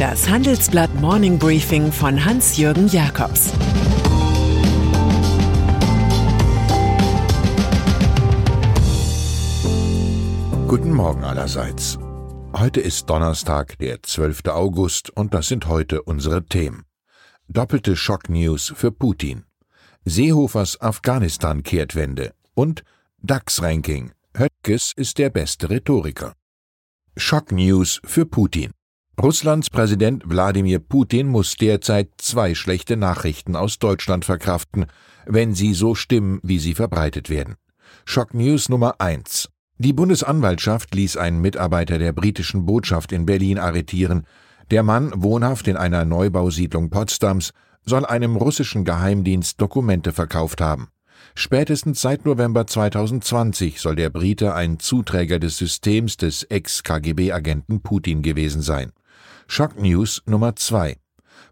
Das Handelsblatt Morning Briefing von Hans-Jürgen Jakobs Guten Morgen allerseits. Heute ist Donnerstag, der 12. August, und das sind heute unsere Themen. Doppelte Schocknews für Putin. Seehofers Afghanistan-Kehrtwende und DAX-Ranking. Höttges ist der beste Rhetoriker. Schocknews für Putin. Russlands Präsident Wladimir Putin muss derzeit zwei schlechte Nachrichten aus Deutschland verkraften, wenn sie so stimmen, wie sie verbreitet werden. Schocknews Nummer eins: Die Bundesanwaltschaft ließ einen Mitarbeiter der britischen Botschaft in Berlin arretieren. Der Mann, wohnhaft in einer Neubausiedlung Potsdams, soll einem russischen Geheimdienst Dokumente verkauft haben. Spätestens seit November 2020 soll der Brite ein Zuträger des Systems des Ex-KGB-Agenten Putin gewesen sein. Shock News Nummer 2.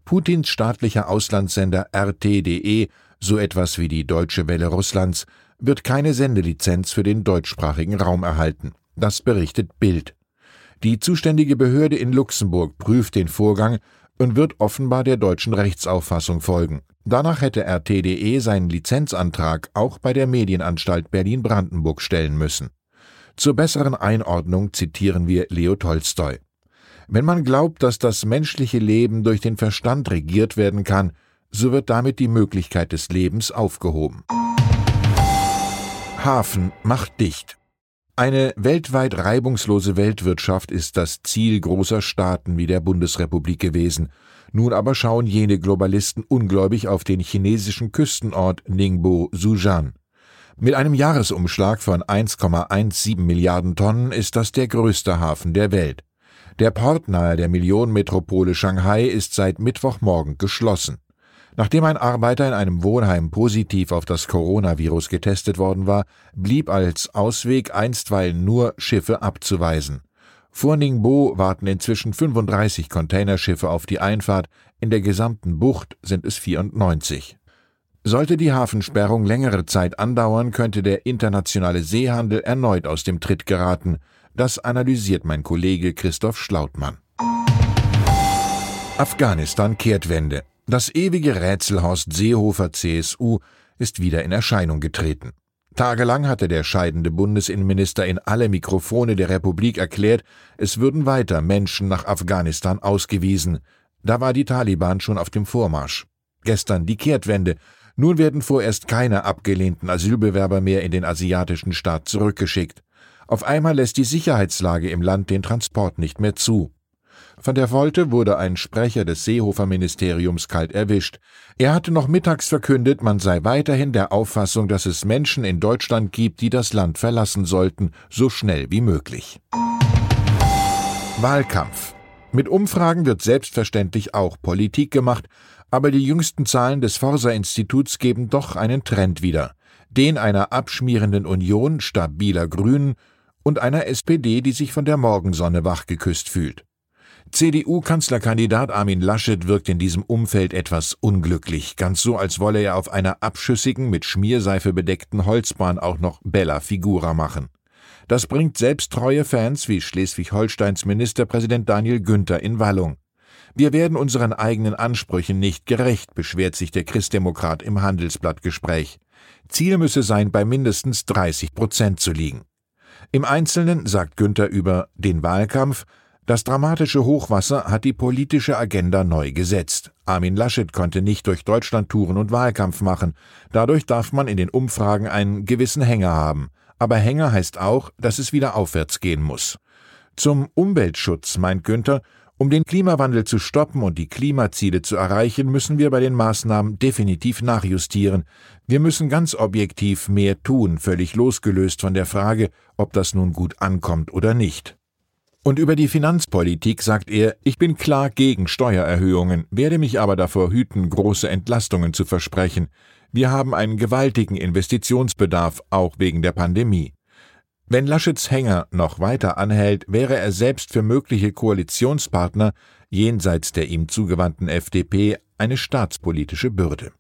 Putins staatlicher Auslandssender RT.de, so etwas wie die Deutsche Welle Russlands, wird keine Sendelizenz für den deutschsprachigen Raum erhalten. Das berichtet Bild. Die zuständige Behörde in Luxemburg prüft den Vorgang und wird offenbar der deutschen Rechtsauffassung folgen. Danach hätte RT.de seinen Lizenzantrag auch bei der Medienanstalt Berlin-Brandenburg stellen müssen. Zur besseren Einordnung zitieren wir Leo Tolstoi. Wenn man glaubt, dass das menschliche Leben durch den Verstand regiert werden kann, so wird damit die Möglichkeit des Lebens aufgehoben. Hafen macht dicht. Eine weltweit reibungslose Weltwirtschaft ist das Ziel großer Staaten wie der Bundesrepublik gewesen. Nun aber schauen jene Globalisten ungläubig auf den chinesischen Küstenort Ningbo Sujan. Mit einem Jahresumschlag von 1,17 Milliarden Tonnen ist das der größte Hafen der Welt. Der Port nahe der Millionenmetropole Shanghai ist seit Mittwochmorgen geschlossen. Nachdem ein Arbeiter in einem Wohnheim positiv auf das Coronavirus getestet worden war, blieb als Ausweg einstweilen nur Schiffe abzuweisen. Vor Ningbo warten inzwischen 35 Containerschiffe auf die Einfahrt, in der gesamten Bucht sind es 94. Sollte die Hafensperrung längere Zeit andauern, könnte der internationale Seehandel erneut aus dem Tritt geraten. Das analysiert mein Kollege Christoph Schlautmann. Afghanistan-Kehrtwende. Das ewige Rätsel Horst Seehofer CSU ist wieder in Erscheinung getreten. Tagelang hatte der scheidende Bundesinnenminister in alle Mikrofone der Republik erklärt, es würden weiter Menschen nach Afghanistan ausgewiesen. Da war die Taliban schon auf dem Vormarsch. Gestern die Kehrtwende. Nun werden vorerst keine abgelehnten Asylbewerber mehr in den asiatischen Staat zurückgeschickt. Auf einmal lässt die Sicherheitslage im Land den Transport nicht mehr zu. Von der Wolte wurde ein Sprecher des Seehofer-Ministeriums kalt erwischt. Er hatte noch mittags verkündet, man sei weiterhin der Auffassung, dass es Menschen in Deutschland gibt, die das Land verlassen sollten, so schnell wie möglich. Wahlkampf. Mit Umfragen wird selbstverständlich auch Politik gemacht, aber die jüngsten Zahlen des Forsa-Instituts geben doch einen Trend wieder. Den einer abschmierenden Union stabiler Grünen und einer SPD, die sich von der Morgensonne wachgeküsst fühlt. CDU-Kanzlerkandidat Armin Laschet wirkt in diesem Umfeld etwas unglücklich, ganz so, als wolle er auf einer abschüssigen, mit Schmierseife bedeckten Holzbahn auch noch Bella Figura machen. Das bringt selbst treue Fans wie Schleswig-Holsteins Ministerpräsident Daniel Günther in Wallung. Wir werden unseren eigenen Ansprüchen nicht gerecht, beschwert sich der Christdemokrat im Handelsblattgespräch. Ziel müsse sein, bei mindestens 30 Prozent zu liegen. Im Einzelnen sagt Günther über den Wahlkampf, das dramatische Hochwasser hat die politische Agenda neu gesetzt. Armin Laschet konnte nicht durch Deutschland touren und Wahlkampf machen. Dadurch darf man in den Umfragen einen gewissen Hänger haben. Aber Hänger heißt auch, dass es wieder aufwärts gehen muss. Zum Umweltschutz, meint Günther, um den Klimawandel zu stoppen und die Klimaziele zu erreichen, müssen wir bei den Maßnahmen definitiv nachjustieren. Wir müssen ganz objektiv mehr tun, völlig losgelöst von der Frage, ob das nun gut ankommt oder nicht. Und über die Finanzpolitik sagt er, ich bin klar gegen Steuererhöhungen, werde mich aber davor hüten, große Entlastungen zu versprechen. Wir haben einen gewaltigen Investitionsbedarf, auch wegen der Pandemie. Wenn Laschets Hänger noch weiter anhält, wäre er selbst für mögliche Koalitionspartner jenseits der ihm zugewandten FDP eine staatspolitische Bürde.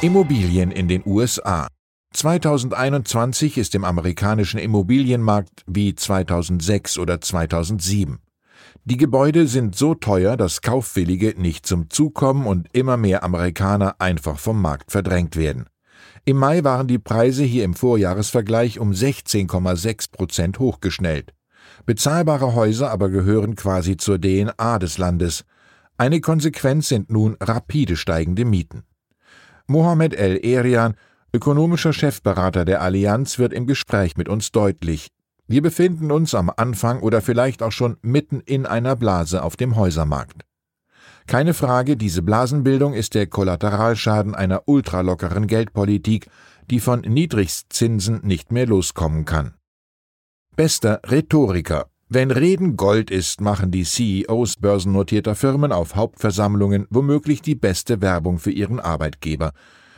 Immobilien in den USA 2021 ist im amerikanischen Immobilienmarkt wie 2006 oder 2007. Die Gebäude sind so teuer, dass Kaufwillige nicht zum Zug kommen und immer mehr Amerikaner einfach vom Markt verdrängt werden. Im Mai waren die Preise hier im Vorjahresvergleich um 16,6 Prozent hochgeschnellt. Bezahlbare Häuser aber gehören quasi zur DNA des Landes. Eine Konsequenz sind nun rapide steigende Mieten. Mohamed El Erian, ökonomischer Chefberater der Allianz, wird im Gespräch mit uns deutlich. Wir befinden uns am Anfang oder vielleicht auch schon mitten in einer Blase auf dem Häusermarkt. Keine Frage, diese Blasenbildung ist der Kollateralschaden einer ultralockeren Geldpolitik, die von Niedrigstzinsen nicht mehr loskommen kann. Bester Rhetoriker. Wenn Reden Gold ist, machen die CEOs börsennotierter Firmen auf Hauptversammlungen womöglich die beste Werbung für ihren Arbeitgeber.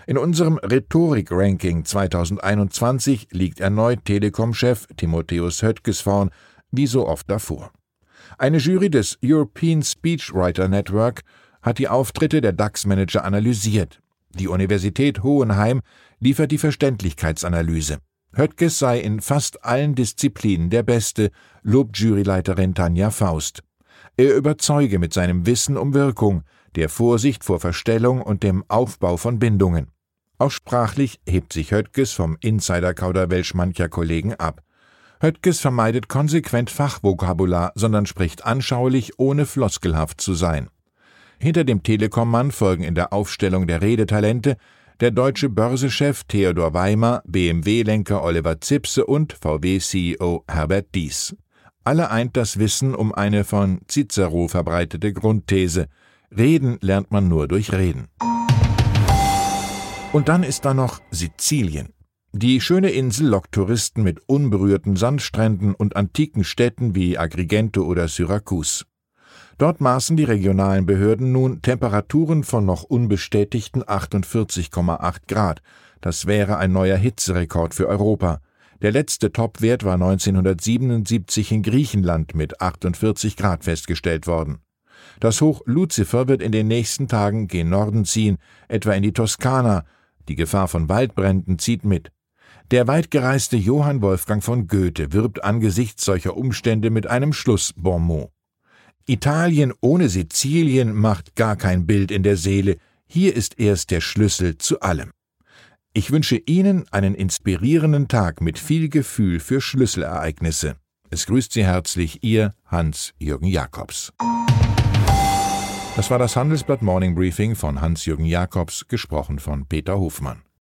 In unserem Rhetorik-Ranking 2021 liegt erneut Telekom-Chef Timotheus Höttges vorn, wie so oft davor. Eine Jury des European Speechwriter Network hat die Auftritte der DAX-Manager analysiert. Die Universität Hohenheim liefert die Verständlichkeitsanalyse. Höttges sei in fast allen Disziplinen der Beste, lobt Juryleiterin Tanja Faust. Er überzeuge mit seinem Wissen um Wirkung, der Vorsicht vor Verstellung und dem Aufbau von Bindungen. Auch sprachlich hebt sich Höttges vom Insider-Kauderwelsch mancher Kollegen ab. Höttges vermeidet konsequent Fachvokabular, sondern spricht anschaulich, ohne floskelhaft zu sein. Hinter dem Telekom-Mann folgen in der Aufstellung der Redetalente der deutsche Börsechef Theodor Weimer, BMW-Lenker Oliver Zipse und VW-CEO Herbert Dies. Alle eint das Wissen um eine von Cicero verbreitete Grundthese. Reden lernt man nur durch Reden. Und dann ist da noch Sizilien. Die schöne Insel lockt Touristen mit unberührten Sandstränden und antiken Städten wie Agrigento oder Syrakus. Dort maßen die regionalen Behörden nun Temperaturen von noch unbestätigten 48,8 Grad. Das wäre ein neuer Hitzerekord für Europa. Der letzte Topwert war 1977 in Griechenland mit 48 Grad festgestellt worden. Das Hoch Luzifer wird in den nächsten Tagen gen Norden ziehen, etwa in die Toskana. Die Gefahr von Waldbränden zieht mit. Der weitgereiste Johann Wolfgang von Goethe wirbt angesichts solcher Umstände mit einem Schlussbonmot. Italien ohne Sizilien macht gar kein Bild in der Seele, hier ist erst der Schlüssel zu allem. Ich wünsche Ihnen einen inspirierenden Tag mit viel Gefühl für Schlüsselereignisse. Es grüßt Sie herzlich Ihr Hans-Jürgen Jakobs. Das war das Handelsblatt Morning Briefing von Hans-Jürgen Jakobs, gesprochen von Peter Hofmann.